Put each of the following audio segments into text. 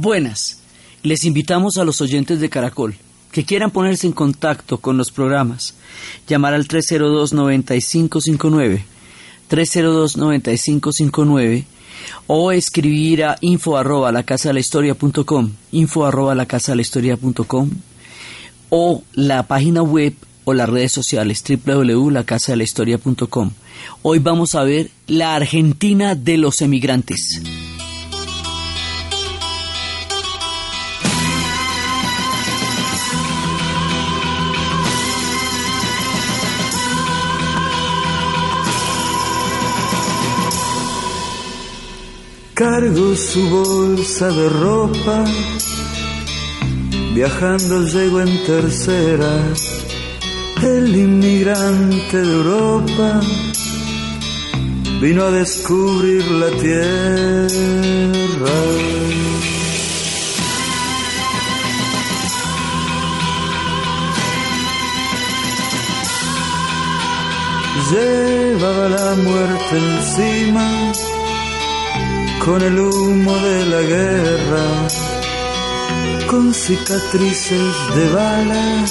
Buenas, les invitamos a los oyentes de Caracol que quieran ponerse en contacto con los programas, llamar al 302-9559, 302-9559 o escribir a info arroba la casa de la historia punto com, info arroba la casa de la historia punto com, o la página web o las redes sociales www.lacasadelahistoria.com. Hoy vamos a ver la Argentina de los emigrantes. Cargo su bolsa de ropa, viajando llego en tercera, el inmigrante de Europa. Vino a descubrir la tierra. Llevaba la muerte encima con el humo de la guerra, con cicatrices de bala,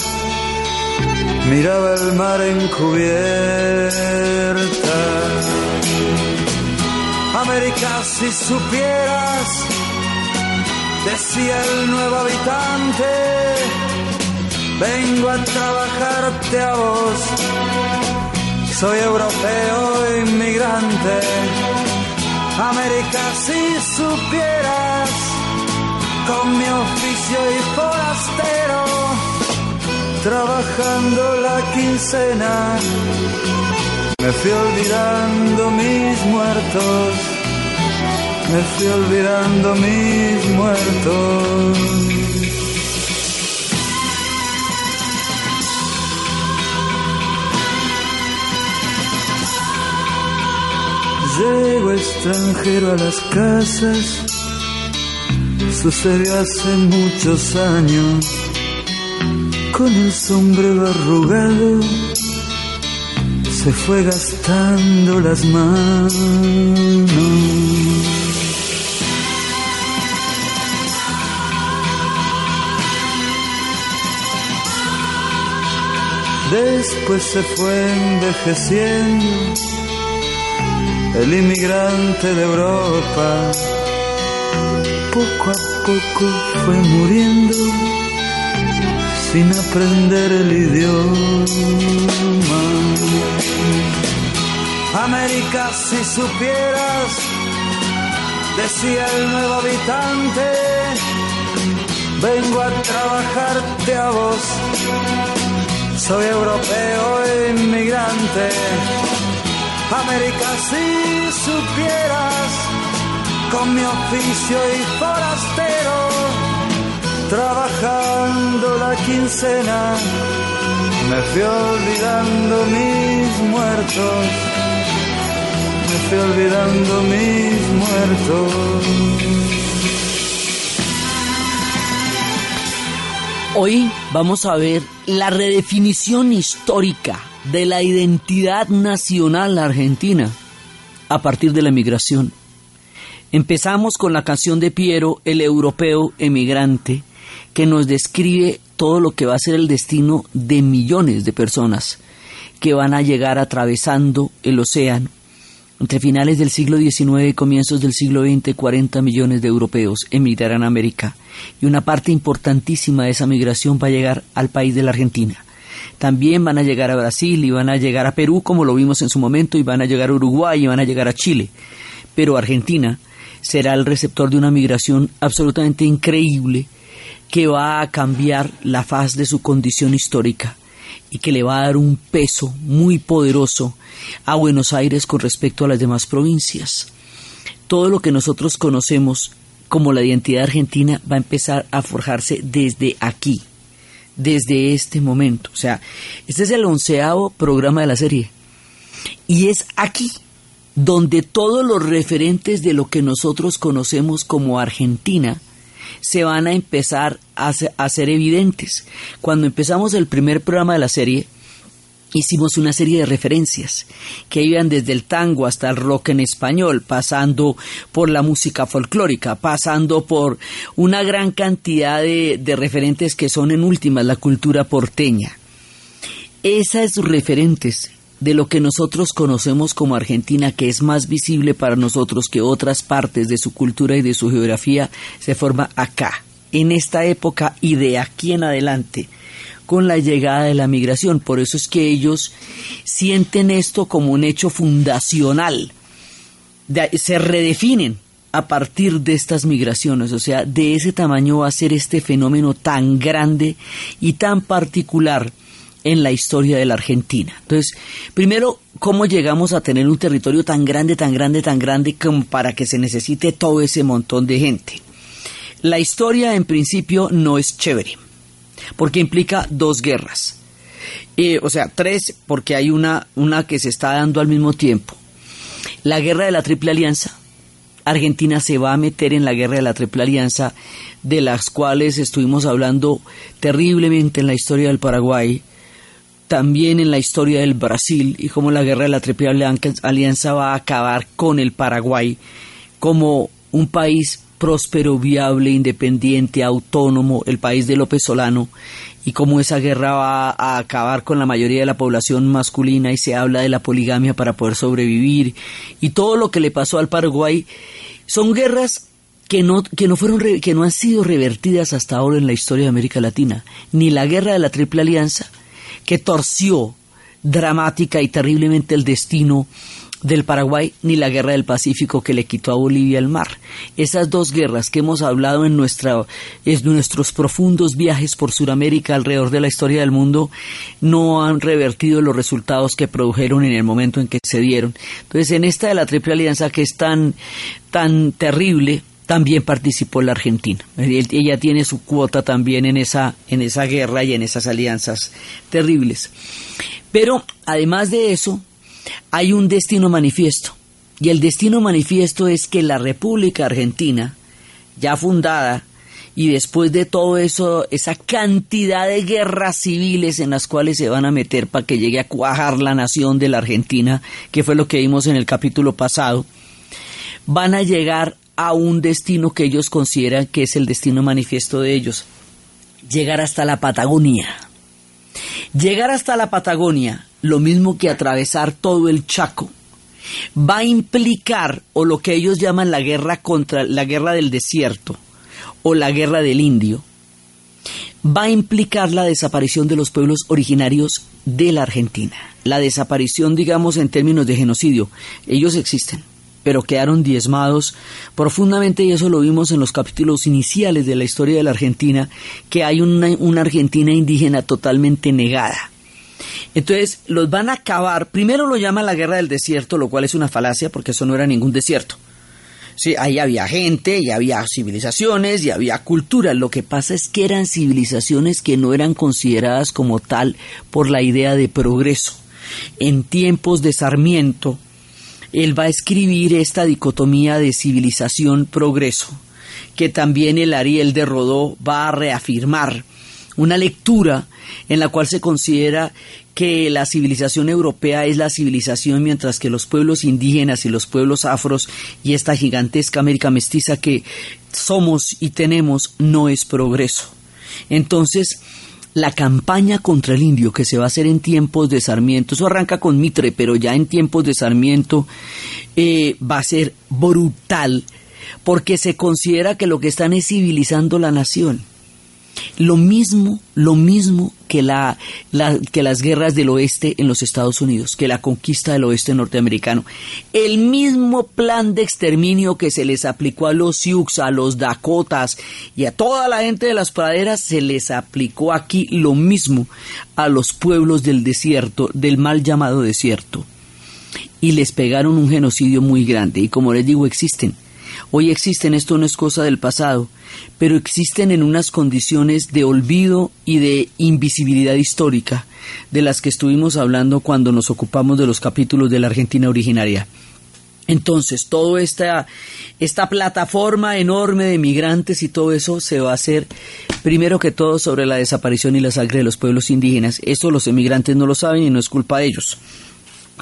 miraba el mar encubierta. América, si supieras, decía el nuevo habitante, vengo a trabajarte a vos, soy europeo inmigrante América, si supieras, con mi oficio y forastero, trabajando la quincena, me fui olvidando mis muertos, me fui olvidando mis muertos. Llego extranjero a las casas, sucedió hace muchos años, con el sombrero arrugado, se fue gastando las manos. Después se fue envejeciendo el inmigrante de Europa poco a poco fue muriendo sin aprender el idioma. América, si supieras, decía el nuevo habitante, vengo a trabajarte a vos, soy europeo inmigrante América, si supieras, con mi oficio y forastero, trabajando la quincena, me fui olvidando mis muertos, me fui olvidando mis muertos. Hoy vamos a ver la redefinición histórica de la identidad nacional argentina a partir de la emigración. Empezamos con la canción de Piero, el europeo emigrante, que nos describe todo lo que va a ser el destino de millones de personas que van a llegar atravesando el océano. Entre finales del siglo XIX y comienzos del siglo XX, 40 millones de europeos emigrarán a América y una parte importantísima de esa migración va a llegar al país de la Argentina. También van a llegar a Brasil y van a llegar a Perú, como lo vimos en su momento, y van a llegar a Uruguay y van a llegar a Chile. Pero Argentina será el receptor de una migración absolutamente increíble que va a cambiar la faz de su condición histórica y que le va a dar un peso muy poderoso a Buenos Aires con respecto a las demás provincias. Todo lo que nosotros conocemos como la identidad argentina va a empezar a forjarse desde aquí, desde este momento. O sea, este es el onceavo programa de la serie. Y es aquí donde todos los referentes de lo que nosotros conocemos como Argentina se van a empezar a, ser evidentes. Cuando empezamos el primer programa de la serie, hicimos una serie de referencias que iban desde el tango hasta el rock en español, pasando por la música folclórica, pasando por una gran cantidad de, referentes que son en últimas la cultura porteña. Esos referentes de lo que nosotros conocemos como Argentina, que es más visible para nosotros que otras partes de su cultura y de su geografía, se forma acá, en esta época y de aquí en adelante con la llegada de la migración. Por eso es que ellos sienten esto como un hecho fundacional. se redefinen a partir de estas migraciones, o sea, de ese tamaño va a ser este fenómeno tan grande y tan particular en la historia de la Argentina. Entonces, primero, ¿cómo llegamos a tener un territorio tan grande, tan grande, tan grande como para que se necesite todo ese montón de gente? La historia en principio no es chévere porque implica dos guerras. o sea, tres, porque hay una, una que se está dando al mismo tiempo. La guerra de la Triple Alianza. Argentina se va a meter en la guerra de la Triple Alianza, de las cuales estuvimos hablando terriblemente en la historia del Paraguay, también en la historia del Brasil, y cómo la guerra de la Triple Alianza va a acabar con el Paraguay como un país próspero, viable, independiente, autónomo, el país de López Solano, y cómo esa guerra va a acabar con la mayoría de la población masculina y se habla de la poligamia para poder sobrevivir, y todo lo que le pasó al Paraguay, son guerras que no, que no fueron que no han sido revertidas hasta ahora en la historia de América Latina, ni la guerra de la Triple Alianza, que torció dramática y terriblemente el destino del Paraguay ni la guerra del Pacífico que le quitó a Bolivia el mar. Esas dos guerras que hemos hablado en, nuestra, en nuestros profundos viajes por Sudamérica alrededor de la historia del mundo no han revertido los resultados que produjeron en el momento en que se dieron. Entonces, en esta de la Triple Alianza que es tan, tan terrible, también participó la Argentina. Ella tiene su cuota también en esa, en esa guerra y en esas alianzas terribles. Pero además de eso, hay un destino manifiesto. Y el destino manifiesto es que la República Argentina, ya fundada, y después de todo eso, esa cantidad de guerras civiles en las cuales se van a meter para que llegue a cuajar la nación de la Argentina, que fue lo que vimos en el capítulo pasado, van a llegar a un destino que ellos consideran que es el destino manifiesto de ellos, llegar hasta la Patagonia. Llegar hasta la Patagonia lo mismo que atravesar todo el Chaco, va a implicar, o lo que ellos llaman la guerra contra la guerra del desierto, o la guerra del indio, va a implicar la desaparición de los pueblos originarios de la Argentina. La desaparición, digamos, en términos de genocidio. Ellos existen, pero quedaron diezmados profundamente y eso lo vimos en los capítulos iniciales de la historia de la Argentina, que hay una, una Argentina indígena totalmente negada entonces los van a acabar, primero lo llaman la guerra del desierto, lo cual es una falacia porque eso no era ningún desierto. Sí, ahí había gente, y había civilizaciones, y había cultura. Lo que pasa es que eran civilizaciones que no eran consideradas como tal por la idea de progreso. En tiempos de Sarmiento, él va a escribir esta dicotomía de civilización-progreso, que también el Ariel de Rodó va a reafirmar una lectura en la cual se considera que la civilización europea es la civilización mientras que los pueblos indígenas y los pueblos afros y esta gigantesca América mestiza que somos y tenemos no es progreso. Entonces, la campaña contra el indio que se va a hacer en tiempos de Sarmiento, eso arranca con Mitre, pero ya en tiempos de Sarmiento eh, va a ser brutal, porque se considera que lo que están es civilizando la nación. Lo mismo, lo mismo que, la, que las guerras del oeste en los Estados Unidos, que la conquista del oeste norteamericano. El mismo plan de exterminio que se les aplicó a los Sioux, a los Dakotas y a toda la gente de las praderas, se les aplicó aquí lo mismo a los pueblos del desierto, del mal llamado desierto. Y les pegaron un genocidio muy grande. Y como les digo, existen Hoy existen, esto no es cosa del pasado, pero existen en unas condiciones de olvido y de invisibilidad histórica de las que estuvimos hablando cuando nos ocupamos de los capítulos de la Argentina originaria. Entonces, toda esta, esta plataforma enorme de migrantes y todo eso se va a hacer primero que todo sobre la desaparición y la sangre de los pueblos indígenas. Eso los emigrantes no lo saben y no es culpa de ellos.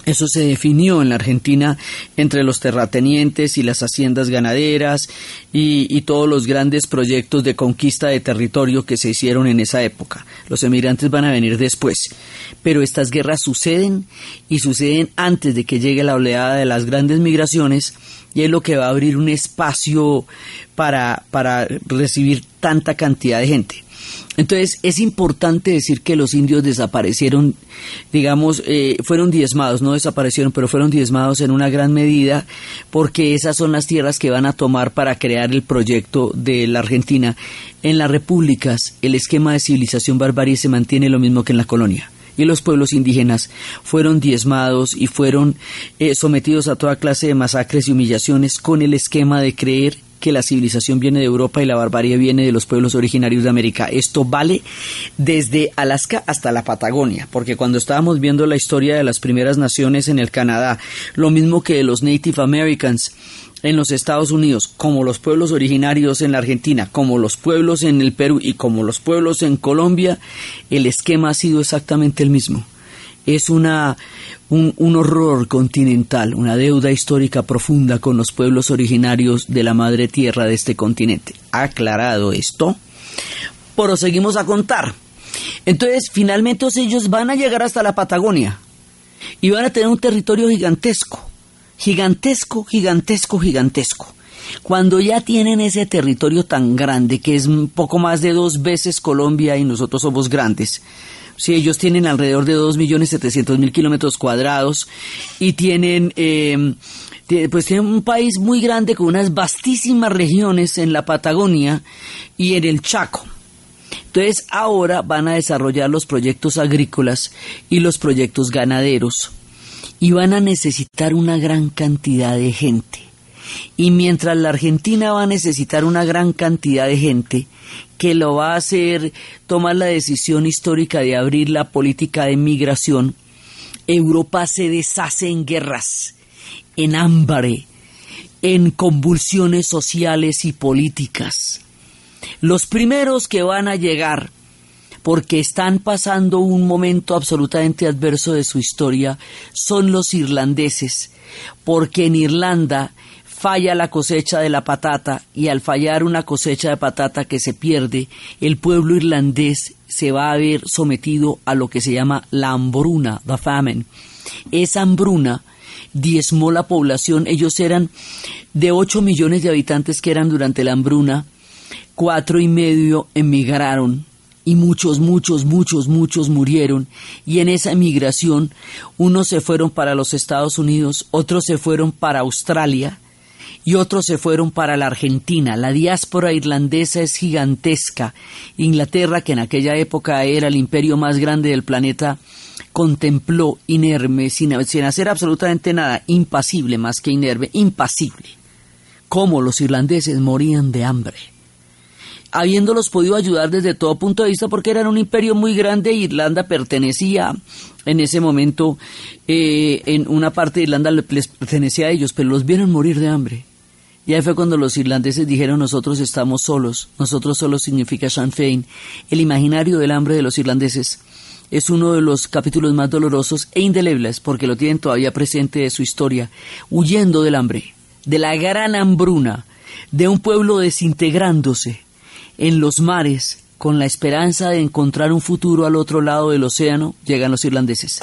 Eso se definió en la Argentina entre los terratenientes y las haciendas ganaderas y, todos los grandes proyectos de conquista de territorio que se hicieron en esa época. Los emigrantes van a venir después. Pero estas guerras suceden y suceden antes de que llegue la oleada de las grandes migraciones y es lo que va a abrir un espacio para, para recibir tanta cantidad de gente. Entonces es importante decir que los indios desaparecieron, digamos, eh, fueron diezmados, no desaparecieron, pero fueron diezmados en una gran medida porque esas son las tierras que van a tomar para crear el proyecto de la Argentina. En las repúblicas el esquema de civilización barbarie se mantiene lo mismo que en la colonia y los pueblos indígenas fueron diezmados y fueron eh, sometidos a toda clase de masacres y humillaciones con el esquema de creer que la civilización viene de Europa y la barbarie viene de los pueblos originarios de América. Esto vale desde Alaska hasta la Patagonia, porque cuando estábamos viendo la historia de las primeras naciones en el Canadá, lo mismo que de los Native Americans, en los Estados Unidos, como los pueblos originarios en la Argentina, como los pueblos en el Perú y como los pueblos en Colombia, el esquema ha sido exactamente el mismo. Es una, un, un, horror continental, una deuda histórica profunda con los pueblos originarios de la madre tierra de este continente. Aclarado esto, proseguimos a contar. Entonces, finalmente ellos van a llegar hasta la Patagonia y van a tener un territorio gigantesco, gigantesco, gigantesco, gigantesco. Cuando ya tienen ese territorio tan grande, que es un poco más de dos veces Colombia y nosotros somos grandes, si ellos tienen alrededor de 2.700.000 kilómetros cuadrados y tienen, eh, pues tienen un país muy grande con unas vastísimas regiones en la Patagonia y en el Chaco. Entonces ahora van a desarrollar los proyectos agrícolas y los proyectos ganaderos y van a necesitar una gran cantidad de gente. Y mientras la Argentina va a necesitar una gran cantidad de gente, que lo va a hacer tomar la decisión histórica de abrir la política de migración, Europa se deshace en guerras, en hambre, en convulsiones sociales y políticas. Los primeros que van a llegar porque están pasando un momento absolutamente adverso de su historia son los irlandeses, porque en Irlanda falla la cosecha de la patata y al fallar una cosecha de patata que se pierde, el pueblo irlandés se va a ver sometido a lo que se llama la hambruna, the famine. Esa hambruna diezmó la población, ellos eran de 8 millones de habitantes que eran durante la hambruna, cuatro y medio emigraron y muchos, muchos, muchos, muchos murieron. Y en esa emigración unos se fueron para los Estados Unidos, otros se fueron para Australia, y otros se fueron para la Argentina. La diáspora irlandesa es gigantesca. Inglaterra, que en aquella época era el imperio más grande del planeta, contempló inerme, sin, hacer absolutamente nada, impasible más que inerme, impasible, cómo los irlandeses morían de hambre habiéndolos podido ayudar desde todo punto de vista porque eran un imperio muy grande Irlanda pertenecía en ese momento eh, en una parte de Irlanda les pertenecía a ellos pero los vieron morir de hambre y ahí fue cuando los irlandeses dijeron nosotros estamos solos, nosotros solos significa Sinn Féin. El imaginario del hambre de los irlandeses es uno de los capítulos más dolorosos e indelebles porque lo tienen todavía presente de su historia, huyendo del hambre, de la gran hambruna, de un pueblo desintegrándose en los mares con la esperanza de encontrar un futuro al otro lado del océano, llegan los irlandeses.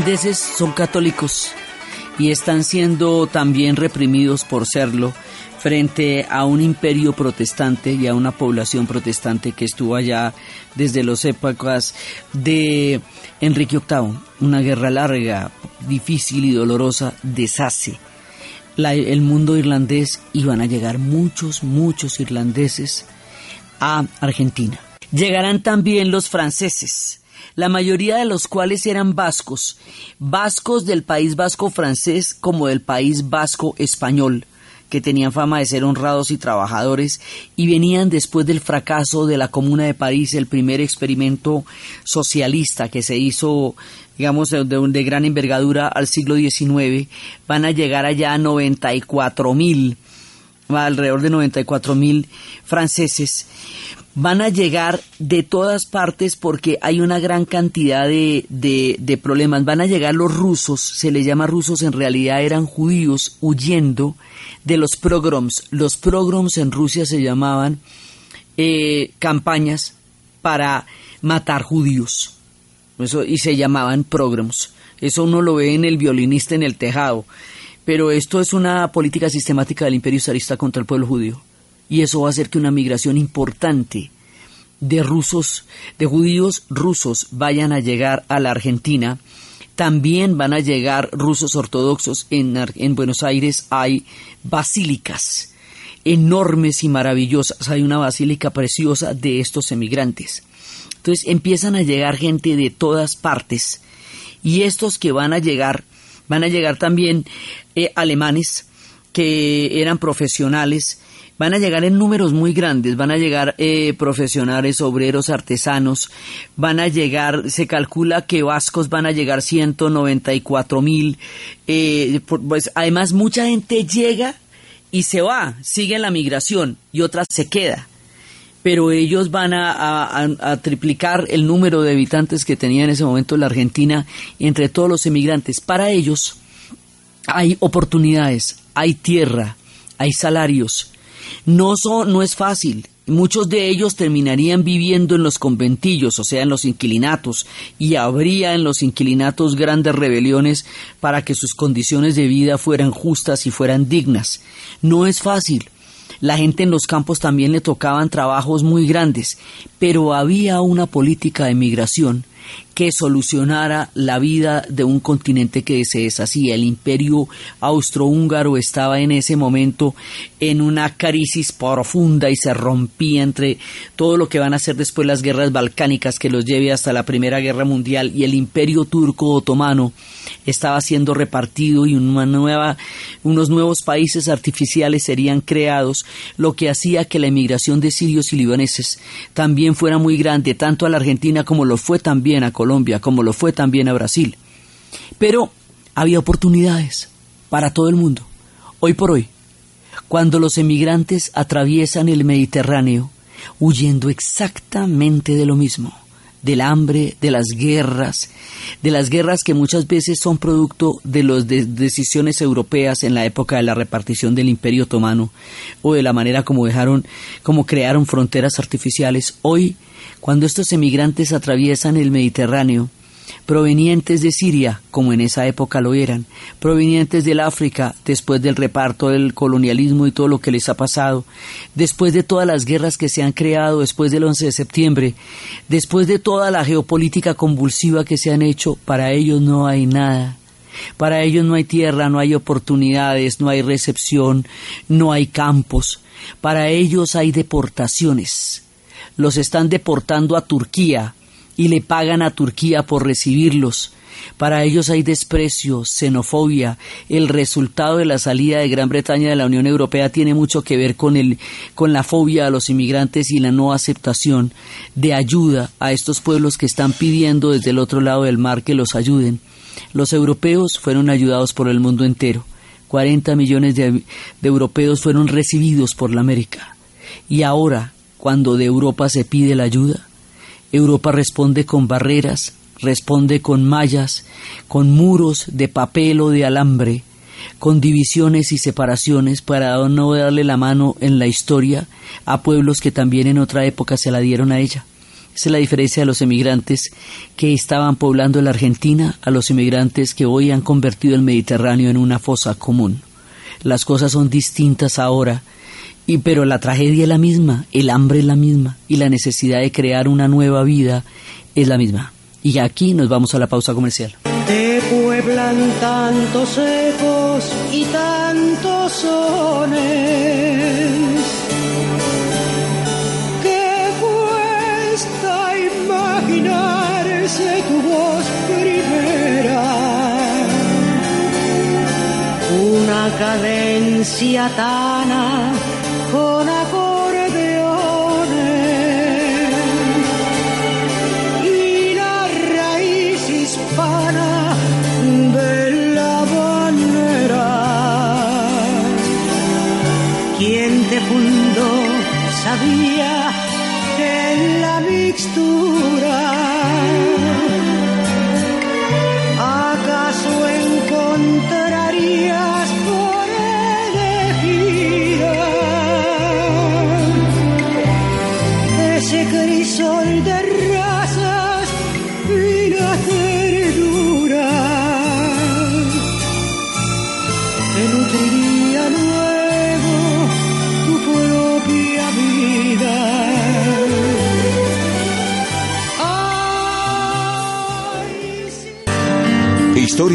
Irlandeses son católicos y están siendo también reprimidos por serlo frente a un imperio protestante y a una población protestante que estuvo allá desde las épocas de Enrique VIII. Una guerra larga, difícil y dolorosa deshace el mundo irlandés y van a llegar muchos, muchos irlandeses a Argentina. Llegarán también los franceses, la mayoría de los cuales eran vascos, vascos del país vasco francés como del país vasco español que tenían fama de ser honrados y trabajadores y venían después del fracaso de la Comuna de París, el primer experimento socialista que se hizo, digamos, de, de gran envergadura al siglo XIX, van a llegar allá a 94 mil, alrededor de 94 mil franceses van a llegar de todas partes porque hay una gran cantidad de, de, problemas. Van a llegar los rusos, se les llama rusos, en realidad eran judíos huyendo de los pogroms. Los pogroms en Rusia se llamaban eh, campañas para matar judíos. Eso, y se llamaban pogroms. Eso uno lo ve en el violinista en el tejado. Pero esto es una política sistemática del imperio zarista contra el pueblo judío y eso va a hacer que una migración importante de rusos, de judíos rusos vayan a llegar a la Argentina. También van a llegar rusos ortodoxos. En, en Buenos Aires hay basílicas enormes y maravillosas. Hay una basílica preciosa de estos emigrantes. Entonces empiezan a llegar gente de todas partes y estos que van a llegar, van a llegar también eh, alemanes que eran profesionales van a llegar en números muy grandes, van a llegar eh, profesionales, obreros, artesanos, van a llegar, se calcula que vascos van a llegar 194 mil, eh, pues además mucha gente llega y se va, sigue la migración y otra se queda pero ellos van a, triplicar el número de habitantes que tenía en ese momento la Argentina entre todos los emigrantes. Para ellos hay oportunidades, hay tierra, hay salarios, no, son, no es fácil. Muchos de ellos terminarían viviendo en los conventillos, o sea, en los inquilinatos, y habría en los inquilinatos grandes rebeliones para que sus condiciones de vida fueran justas y fueran dignas. No es fácil. La gente en los campos también le tocaban trabajos muy grandes, pero había una política de migración que solucionara la vida de un continente que se deshacía. El imperio austrohúngaro estaba en ese momento en una crisis profunda y se rompía entre todo lo que van a ser después las guerras balcánicas que los lleve hasta la Primera Guerra Mundial y el imperio turco otomano estaba siendo repartido y una nueva, unos nuevos países artificiales serían creados, lo que hacía que la emigración de sirios y libaneses también fuera muy grande, tanto a la Argentina como lo fue también a Colombia, como lo fue también a Brasil. Pero había oportunidades para todo el mundo. Hoy por hoy, cuando los emigrantes atraviesan el Mediterráneo, huyendo exactamente de lo mismo, del hambre, de las guerras, de las guerras que muchas veces son producto de las decisiones europeas en la época de la repartición del Imperio Otomano o de la manera como dejaron, como crearon fronteras artificiales. Hoy, cuando estos emigrantes atraviesan el Mediterráneo, provenientes de Siria, como en esa época lo eran, provenientes del África, después del reparto del colonialismo y todo lo que les ha pasado, después de todas las guerras que se han creado después del 11 de septiembre, después de toda la geopolítica convulsiva que se han hecho, para ellos no hay nada. Para ellos no hay tierra, no hay oportunidades, no hay recepción, no hay campos. Para ellos hay deportaciones. Los están deportando a Turquía, y le pagan a Turquía por recibirlos. Para ellos hay desprecio, xenofobia. El resultado de la salida de Gran Bretaña de la Unión Europea tiene mucho que ver con, el, con la fobia a los inmigrantes y la no aceptación de ayuda a estos pueblos que están pidiendo desde el otro lado del mar que los ayuden. Los europeos fueron ayudados por el mundo entero. 40 millones de, de europeos fueron recibidos por la América. Y ahora, cuando de Europa se pide la ayuda, Europa responde con barreras, responde con mallas, con muros de papel o de alambre, con divisiones y separaciones para no darle la mano en la historia a pueblos que también en otra época se la dieron a ella. Esa es la diferencia de los emigrantes que estaban poblando la Argentina a los emigrantes que hoy han convertido el Mediterráneo en una fosa común. Las cosas son distintas ahora, y pero la tragedia es la misma, el hambre es la misma y la necesidad de crear una nueva vida es la misma. Y aquí nos vamos a la pausa comercial. Te pueblan tantos ecos y tantos sones imaginarse tu voz primera. Una cadencia tana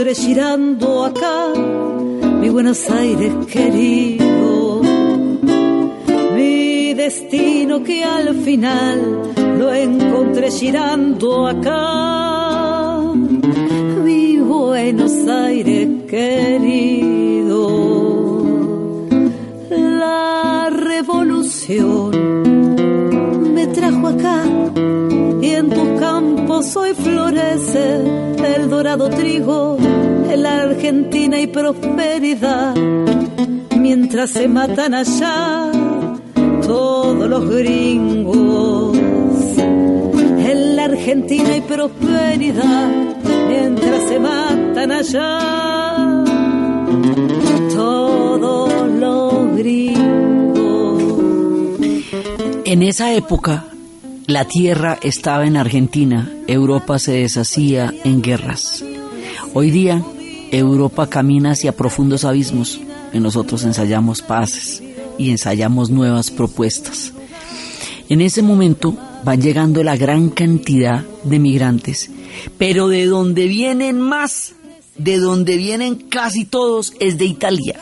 Encontré girando acá, mi Buenos Aires querido. Mi destino que al final lo encontré girando acá mi Buenos Aires querido. La revolución me trajo acá y en tus campos hoy florece el dorado trigo, en la Argentina y prosperidad, mientras se matan allá todos los gringos. En la Argentina hay prosperidad. Mientras se matan allá todos los gringos. En esa época, la tierra estaba en Argentina, Europa se deshacía en guerras. Hoy día, Europa camina hacia profundos abismos y nosotros ensayamos paces y ensayamos nuevas propuestas. En ese momento van llegando la gran cantidad de migrantes, pero de donde vienen más, de donde vienen casi todos, es de Italia.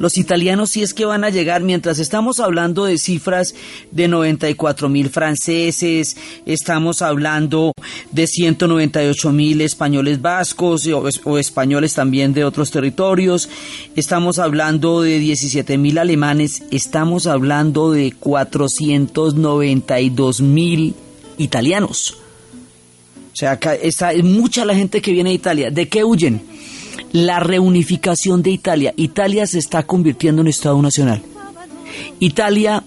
Los italianos sí es que van a llegar, mientras estamos hablando de cifras de 94 mil franceses, estamos hablando de 198 mil españoles vascos o, españoles también de otros territorios, estamos hablando de 17 mil alemanes, estamos hablando de 492 mil italianos. O sea, está es mucha la gente que viene de Italia. ¿De qué huyen? La reunificación de Italia. Italia se está convirtiendo en Estado Nacional. Italia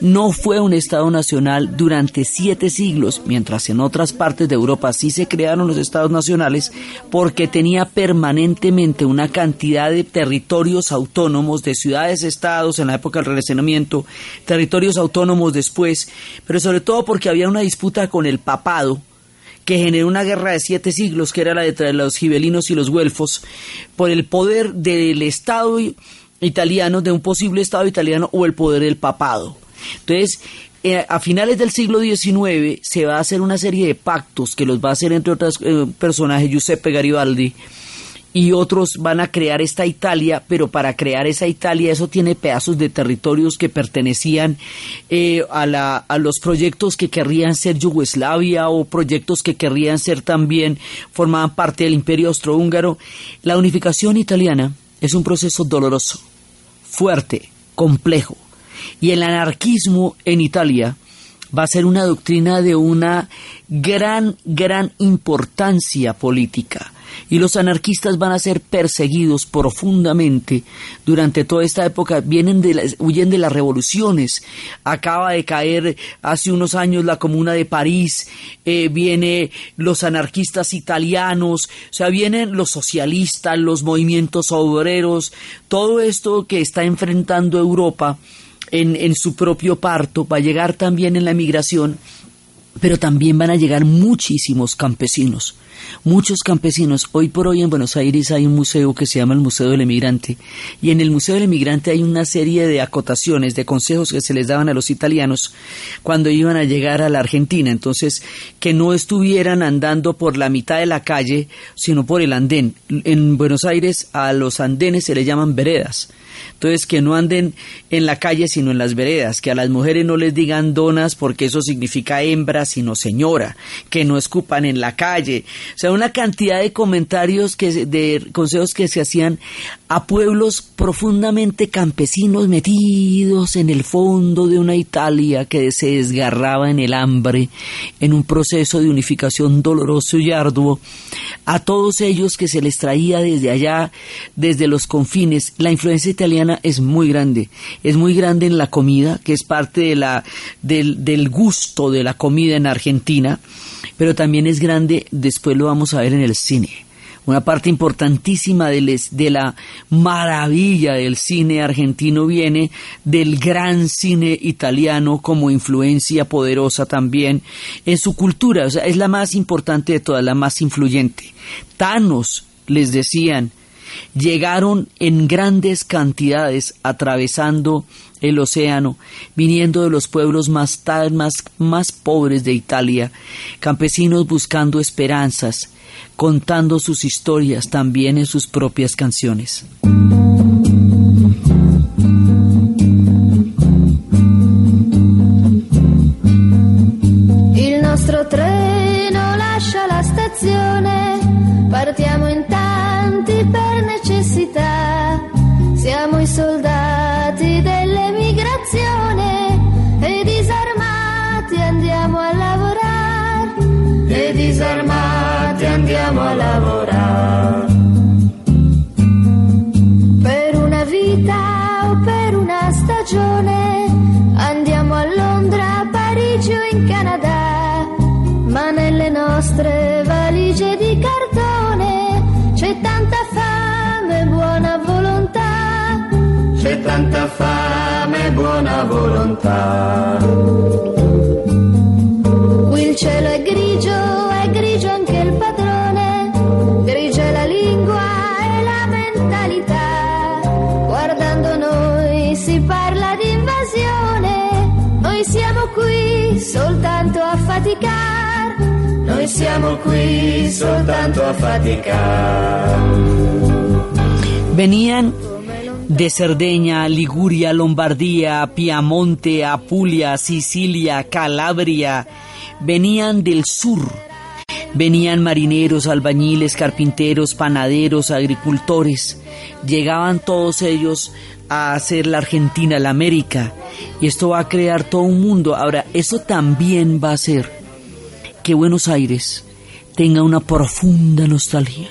no fue un Estado nacional durante siete siglos, mientras en otras partes de Europa sí se crearon los Estados nacionales, porque tenía permanentemente una cantidad de territorios autónomos, de ciudades-estados en la época del Renacimiento, territorios autónomos después, pero sobre todo porque había una disputa con el papado, que generó una guerra de siete siglos, que era la de los gibelinos y los güelfos, por el poder del Estado italiano, de un posible Estado italiano, o el poder del papado. Entonces, eh, a finales del siglo XIX se va a hacer una serie de pactos que los va a hacer, entre otros eh, personajes, Giuseppe Garibaldi, y otros van a crear esta Italia, pero para crear esa Italia eso tiene pedazos de territorios que pertenecían eh, a, la, a los proyectos que querrían ser Yugoslavia o proyectos que querrían ser también, formaban parte del imperio austrohúngaro. La unificación italiana es un proceso doloroso, fuerte, complejo, y el anarquismo en Italia va a ser una doctrina de una gran, gran importancia política y los anarquistas van a ser perseguidos profundamente durante toda esta época. Vienen de huyen de las revoluciones. Acaba de caer hace unos años la Comuna de París. Eh, viene los anarquistas italianos. O sea, vienen los socialistas, los movimientos obreros. Todo esto que está enfrentando Europa en, en su propio parto va a llegar también en la migración pero también van a llegar muchísimos campesinos, muchos campesinos. Hoy por hoy en Buenos Aires hay un museo que se llama el Museo del Emigrante y en el Museo del Emigrante hay una serie de acotaciones, de consejos que se les daban a los italianos cuando iban a llegar a la Argentina. Entonces, que no estuvieran andando por la mitad de la calle, sino por el andén. En Buenos Aires a los andenes se le llaman veredas. Entonces, que no anden en la calle, sino en las veredas, que a las mujeres no les digan donas porque eso significa hembra, sino señora, que no escupan en la calle. O sea, una cantidad de comentarios, que, de consejos que se hacían a pueblos profundamente campesinos metidos en el fondo de una Italia que se desgarraba en el hambre, en un proceso de unificación doloroso y arduo, a todos ellos que se les traía desde allá, desde los confines. La influencia italiana es muy grande, es muy grande en la comida, que es parte de la, del, del gusto de la comida en Argentina, pero también es grande, después lo vamos a ver en el cine una parte importantísima de, de, la maravilla del cine argentino viene del gran cine italiano como influencia poderosa también en su cultura. O sea, es la más importante de todas, la más influyente. Thanos, les decían, llegaron en grandes cantidades atravesando el océano, viniendo de los pueblos más, más, más pobres de Italia, campesinos buscando esperanzas, contando sus historias también en sus propias canciones. Lascia la lavorare. Per una vita o per una stagione andiamo a Londra, a Parigi o in Canada, ma nelle nostre valigie di cartone c'è tanta fame e buona volontà. C'è tanta fame e buona volontà. Siamo qui. Venían de Cerdeña, Liguria, Lombardía, Piamonte, Apulia, Sicilia, Calabria, venían del sur. Venían marineros, albañiles, carpinteros, panaderos, agricultores. Llegaban todos ellos a hacer la Argentina, la América. Y esto va a crear todo un mundo. Ahora, eso también va a hacer que Buenos Aires tenga una profunda nostalgia.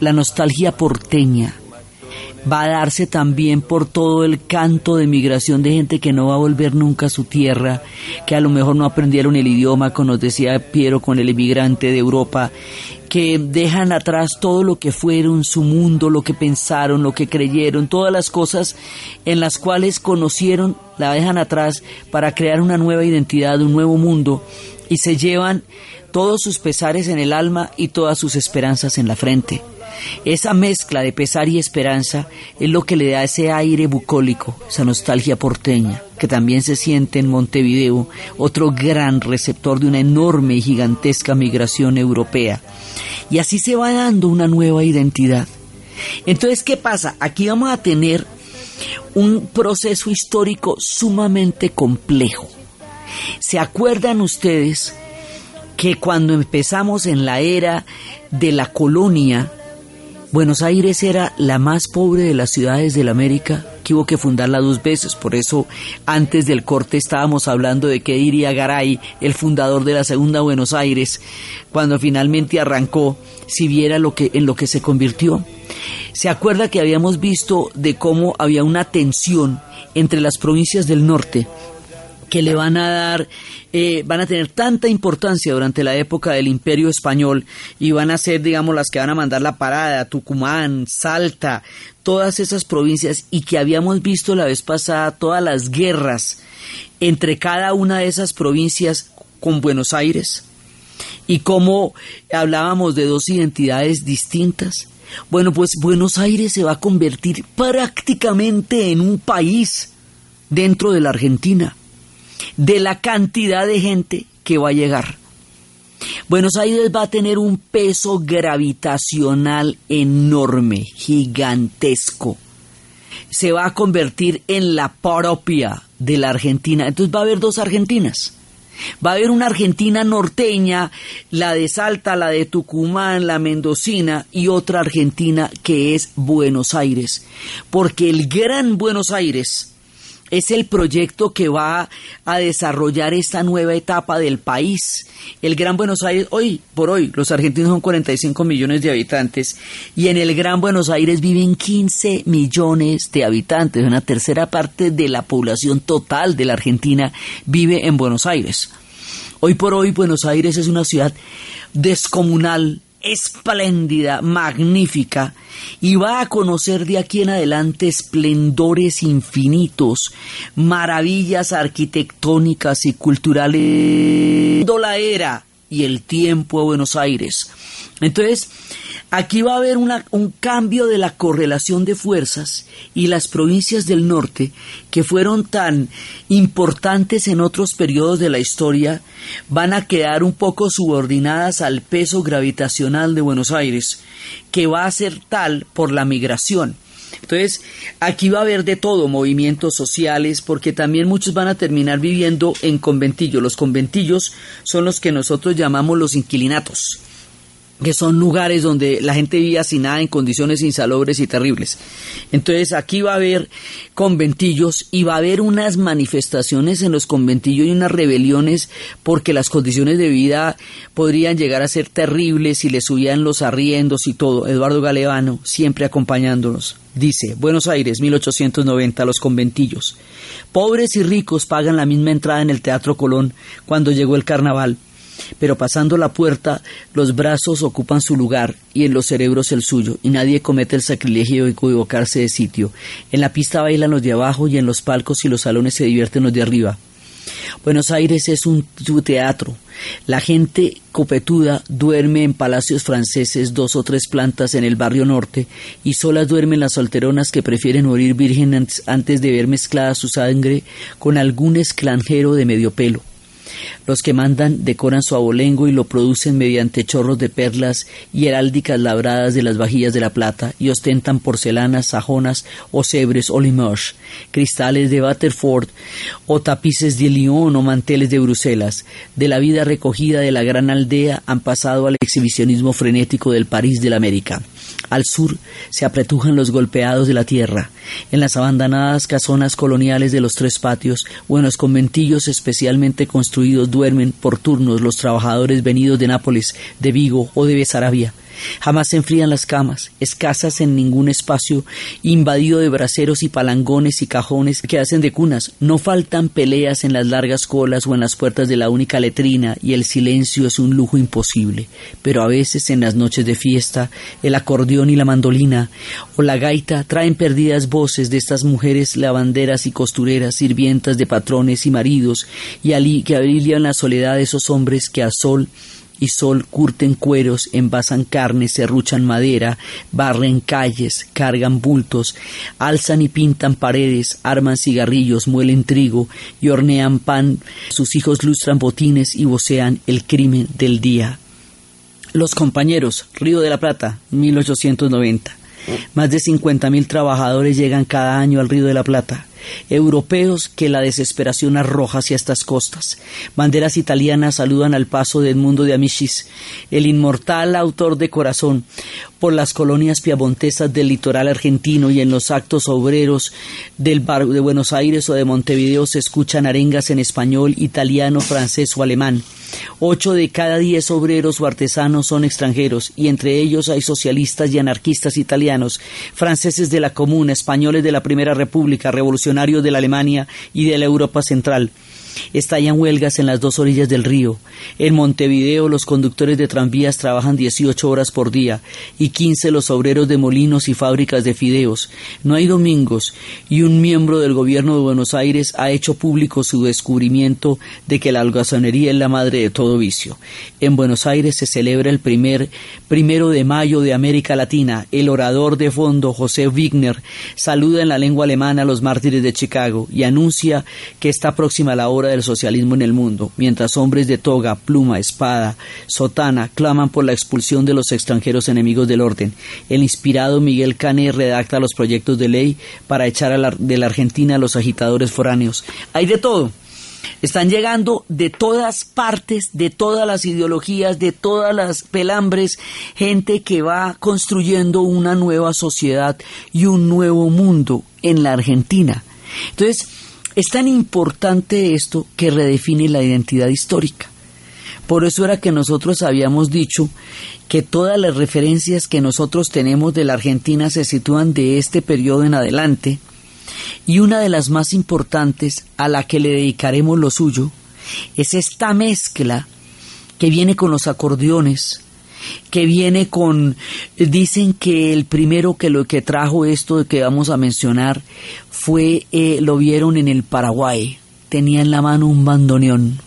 La nostalgia porteña va a darse también por todo el canto de migración de gente que no va a volver nunca a su tierra, que a lo mejor no aprendieron el idioma, como nos decía Piero con el emigrante de Europa, que dejan atrás todo lo que fueron, su mundo, lo que pensaron, lo que creyeron, todas las cosas en las cuales conocieron, la dejan atrás para crear una nueva identidad, un nuevo mundo, y se llevan todos sus pesares en el alma y todas sus esperanzas en la frente. Esa mezcla de pesar y esperanza es lo que le da ese aire bucólico, esa nostalgia porteña, que también se siente en Montevideo, otro gran receptor de una enorme y gigantesca migración europea. Y así se va dando una nueva identidad. Entonces, ¿qué pasa? Aquí vamos a tener un proceso histórico sumamente complejo. ¿Se acuerdan ustedes que cuando empezamos en la era de la colonia, Buenos Aires era la más pobre de las ciudades de la América, que hubo que fundarla dos veces. Por eso, antes del corte estábamos hablando de qué diría Garay, el fundador de la segunda Buenos Aires, cuando finalmente arrancó, si viera lo que, en lo que se convirtió. Se acuerda que habíamos visto de cómo había una tensión entre las provincias del norte que le van a dar, eh, van a tener tanta importancia durante la época del Imperio Español y van a ser, digamos, las que van a mandar la parada, Tucumán, Salta, todas esas provincias y que habíamos visto la vez pasada todas las guerras entre cada una de esas provincias con Buenos Aires y cómo hablábamos de dos identidades distintas. Bueno, pues Buenos Aires se va a convertir prácticamente en un país dentro de la Argentina de la cantidad de gente que va a llegar. Buenos Aires va a tener un peso gravitacional enorme, gigantesco. Se va a convertir en la propia de la Argentina. Entonces va a haber dos Argentinas. Va a haber una Argentina norteña, la de Salta, la de Tucumán, la mendocina y otra Argentina que es Buenos Aires. Porque el gran Buenos Aires es el proyecto que va a desarrollar esta nueva etapa del país. El Gran Buenos Aires, hoy por hoy, los argentinos son 45 millones de habitantes y en el Gran Buenos Aires viven 15 millones de habitantes. Una tercera parte de la población total de la Argentina vive en Buenos Aires. Hoy por hoy Buenos Aires es una ciudad descomunal, espléndida, magnífica, y va a conocer de aquí en adelante esplendores infinitos, maravillas arquitectónicas y culturales. La era y el tiempo de Buenos Aires. Entonces, Aquí va a haber un cambio de la correlación de fuerzas y las provincias del norte, que fueron tan importantes en otros periodos de la historia, van a quedar un poco subordinadas al peso gravitacional de Buenos Aires, que va a ser tal por la migración. Entonces, aquí va a haber de todo, movimientos sociales, porque también muchos van a terminar viviendo en conventillos. Los conventillos son los que nosotros llamamos los inquilinatos que son lugares donde la gente vivía sin nada en condiciones insalubres y terribles. Entonces aquí va a haber conventillos y va a haber unas manifestaciones en los conventillos y unas rebeliones porque las condiciones de vida podrían llegar a ser terribles y le subían los arriendos y todo. Eduardo Galeano, siempre acompañándonos, dice, Buenos Aires, 1890, los conventillos. Pobres y ricos pagan la misma entrada en el Teatro Colón cuando llegó el carnaval pero pasando la puerta los brazos ocupan su lugar y en los cerebros el suyo, y nadie comete el sacrilegio de equivocarse de sitio. En la pista bailan los de abajo y en los palcos y los salones se divierten los de arriba. Buenos Aires es un teatro. La gente copetuda duerme en palacios franceses dos o tres plantas en el barrio norte y solas duermen las solteronas que prefieren morir virgen antes de ver mezclada su sangre con algún extranjero de medio pelo. Los que mandan decoran su abolengo y lo producen mediante chorros de perlas y heráldicas labradas de las vajillas de la plata y ostentan porcelanas, sajonas, cebres o limoges, cristales de Waterford o tapices de Lyon o manteles de Bruselas. De la vida recogida de la gran aldea han pasado al exhibicionismo frenético del París de la América. Al sur se apretujan los golpeados de la tierra, en las abandonadas casonas coloniales de los tres patios o en los conventillos especialmente construidos duermen por turnos los trabajadores venidos de Nápoles, de Vigo o de Besarabia. Jamás se enfrían las camas, escasas en ningún espacio, invadido de braseros y palangones y cajones que hacen de cunas. No faltan peleas en las largas colas o en las puertas de la única letrina, y el silencio es un lujo imposible. Pero a veces en las noches de fiesta, el acordeón y la mandolina o la gaita traen perdidas voces de estas mujeres lavanderas y costureras, sirvientas de patrones y maridos, y allí que alivian la soledad de esos hombres que a sol y sol curten cueros, envasan carne, serruchan madera, barren calles, cargan bultos, alzan y pintan paredes, arman cigarrillos, muelen trigo y hornean pan, sus hijos lustran botines y vocean el crimen del día. Los compañeros, Río de la Plata, 1890. Más de 50.000 trabajadores llegan cada año al Río de la Plata europeos que la desesperación arroja hacia estas costas. Banderas italianas saludan al paso de Edmundo de Amicis, el inmortal autor de Corazón, por las colonias piamontesas del litoral argentino y en los actos obreros del bar de Buenos Aires o de Montevideo se escuchan arengas en español, italiano, francés o alemán. Ocho de cada diez obreros o artesanos son extranjeros, y entre ellos hay socialistas y anarquistas italianos, franceses de la Comuna, españoles de la Primera República, revolucionarios de la Alemania y de la Europa Central. Estallan huelgas en las dos orillas del río. En Montevideo los conductores de tranvías trabajan 18 horas por día y 15 los obreros de molinos y fábricas de fideos. No hay domingos y un miembro del gobierno de Buenos Aires ha hecho público su descubrimiento de que la algazonería es la madre de todo vicio. En Buenos Aires se celebra el primer primero de mayo de América Latina. El orador de fondo, José Wigner, saluda en la lengua alemana a los mártires de Chicago y anuncia que está próxima la hora del socialismo en el mundo, mientras hombres de toga, pluma, espada, sotana claman por la expulsión de los extranjeros enemigos del orden. El inspirado Miguel Cane redacta los proyectos de ley para echar de la Argentina a los agitadores foráneos. Hay de todo. Están llegando de todas partes, de todas las ideologías, de todas las pelambres, gente que va construyendo una nueva sociedad y un nuevo mundo en la Argentina. Entonces, es tan importante esto que redefine la identidad histórica. Por eso era que nosotros habíamos dicho que todas las referencias que nosotros tenemos de la Argentina se sitúan de este periodo en adelante, y una de las más importantes a la que le dedicaremos lo suyo es esta mezcla que viene con los acordeones, que viene con dicen que el primero que lo que trajo esto que vamos a mencionar fue eh, lo vieron en el Paraguay. Tenía en la mano un bandoneón.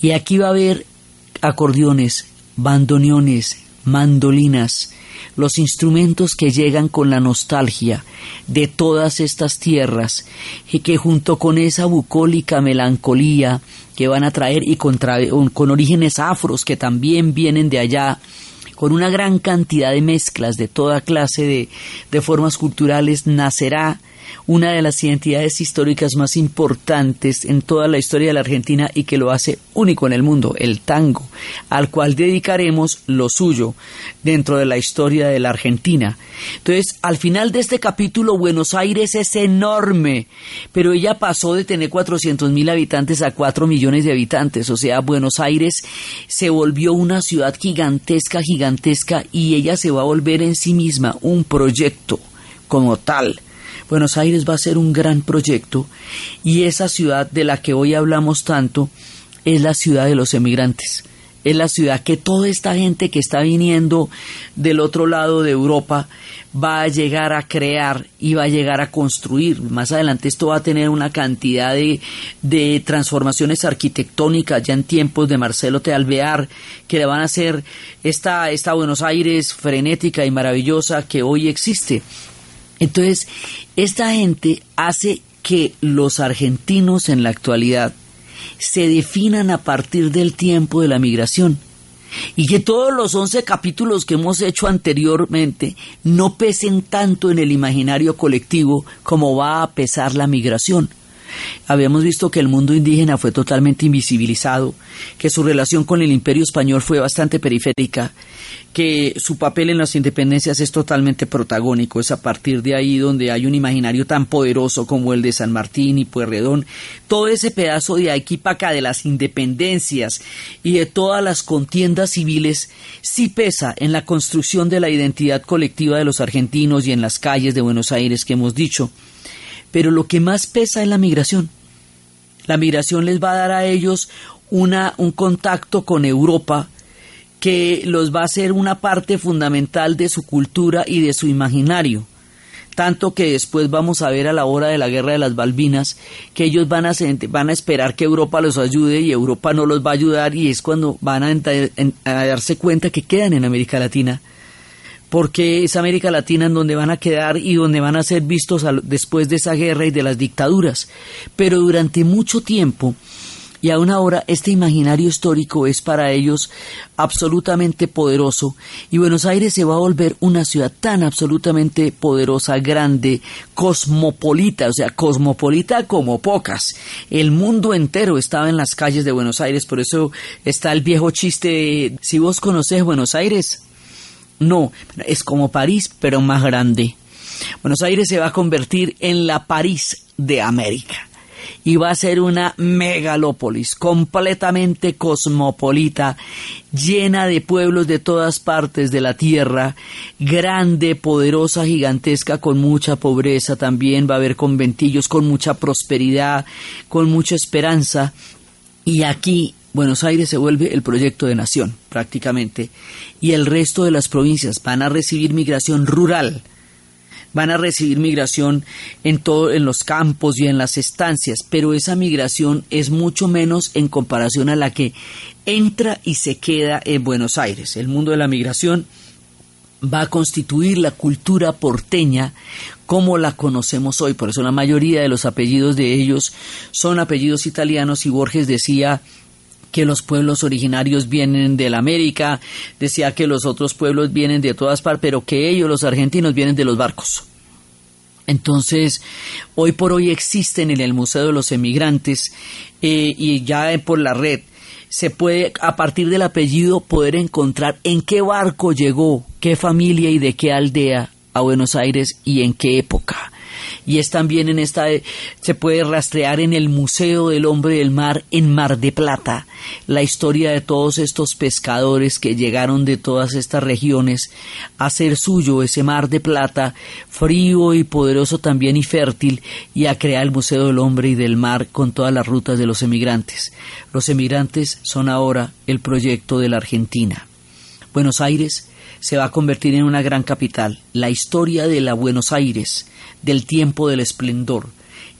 Y aquí va a haber acordeones bandoneones mandolinas los instrumentos que llegan con la nostalgia de todas estas tierras y que junto con esa bucólica melancolía que van a traer y con, orígenes afros que también vienen de allá, con una gran cantidad de mezclas de toda clase de formas culturales, nacerá una de las identidades históricas más importantes en toda la historia de la Argentina y que lo hace único en el mundo, el tango, al cual dedicaremos lo suyo dentro de la historia de la Argentina. Entonces, al final de este capítulo, Buenos Aires es enorme, pero ella pasó de tener 400 mil habitantes a 4 millones de habitantes, o sea, Buenos Aires se volvió una ciudad gigantesca, gigantesca, y ella se va a volver en sí misma un proyecto como tal. Buenos Aires va a ser un gran proyecto y esa ciudad de la que hoy hablamos tanto es la ciudad de los emigrantes. Es la ciudad que toda esta gente que está viniendo del otro lado de Europa va a llegar a crear y va a llegar a construir. Más adelante esto va a tener una cantidad de, de transformaciones arquitectónicas ya en tiempos de Marcelo de Alvear que le van a hacer esta, esta Buenos Aires frenética y maravillosa que hoy existe. Entonces, esta gente hace que los argentinos en la actualidad se definan a partir del tiempo de la migración y que todos los once capítulos que hemos hecho anteriormente no pesen tanto en el imaginario colectivo como va a pesar la migración. Habíamos visto que el mundo indígena fue totalmente invisibilizado, que su relación con el imperio español fue bastante periférica, que su papel en las independencias es totalmente protagónico. Es a partir de ahí donde hay un imaginario tan poderoso como el de San Martín y Pueyrredón. Todo ese pedazo de aquí de las independencias y de todas las contiendas civiles sí pesa en la construcción de la identidad colectiva de los argentinos y en las calles de Buenos Aires que hemos dicho pero lo que más pesa es la migración. La migración les va a dar a ellos una, un contacto con Europa que los va a ser una parte fundamental de su cultura y de su imaginario. Tanto que después vamos a ver a la hora de la guerra de las Balbinas que ellos van a, van a esperar que Europa los ayude y Europa no los va a ayudar y es cuando van a, a darse cuenta que quedan en América Latina porque es América Latina en donde van a quedar y donde van a ser vistos después de esa guerra y de las dictaduras. Pero durante mucho tiempo, y aún ahora este imaginario histórico es para ellos absolutamente poderoso y Buenos Aires se va a volver una ciudad tan absolutamente poderosa, grande, cosmopolita, o sea, cosmopolita como pocas. El mundo entero estaba en las calles de Buenos Aires, por eso está el viejo chiste, si vos conocés Buenos Aires, no, es como París, pero más grande. Buenos Aires se va a convertir en la París de América y va a ser una megalópolis completamente cosmopolita, llena de pueblos de todas partes de la tierra, grande, poderosa, gigantesca, con mucha pobreza también, va a haber conventillos con mucha prosperidad, con mucha esperanza, y aquí Buenos Aires se vuelve el proyecto de nación, prácticamente, y el resto de las provincias van a recibir migración rural, van a recibir migración en todo en los campos y en las estancias, pero esa migración es mucho menos en comparación a la que entra y se queda en Buenos Aires. El mundo de la migración va a constituir la cultura porteña como la conocemos hoy. Por eso la mayoría de los apellidos de ellos son apellidos italianos y Borges decía que los pueblos originarios vienen de la América, decía que los otros pueblos vienen de todas partes, pero que ellos, los argentinos, vienen de los barcos. Entonces, hoy por hoy existen en el Museo de los Emigrantes eh, y ya por la red se puede, a partir del apellido, poder encontrar en qué barco llegó, qué familia y de qué aldea a Buenos Aires y en qué época y es también en esta, se puede rastrear en el Museo del Hombre del Mar en Mar de Plata, la historia de todos estos pescadores que llegaron de todas estas regiones a hacer suyo ese Mar de Plata, frío y poderoso también y fértil, y a crear el Museo del Hombre y del Mar con todas las rutas de los emigrantes. Los emigrantes son ahora el proyecto de la Argentina. Buenos Aires se va a convertir en una gran capital. La historia de la Buenos Aires del tiempo del esplendor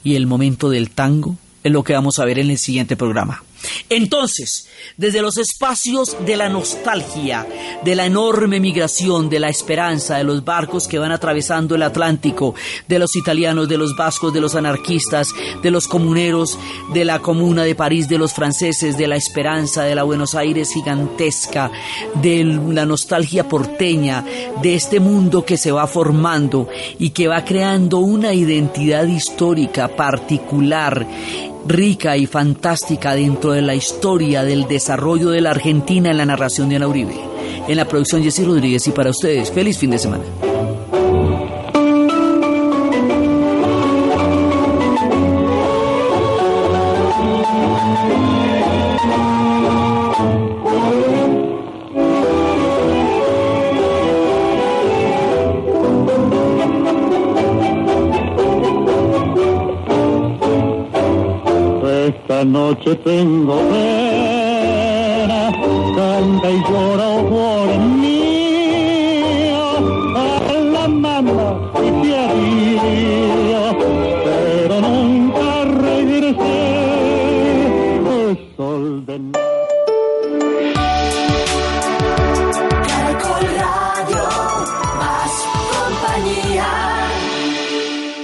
y el momento del tango es lo que vamos a ver en el siguiente programa. Entonces, desde los espacios de la nostalgia, de la enorme migración, de la esperanza, de los barcos que van atravesando el Atlántico, de los italianos, de los vascos, de los anarquistas, de los comuneros, de la comuna de París, de los franceses, de la esperanza, de la Buenos Aires gigantesca, de la nostalgia porteña, de este mundo que se va formando y que va creando una identidad histórica particular rica y fantástica dentro de la historia del desarrollo de la Argentina en la narración de Ana Uribe. En la producción Jessy Rodríguez y para ustedes, feliz fin de semana. Noche tengo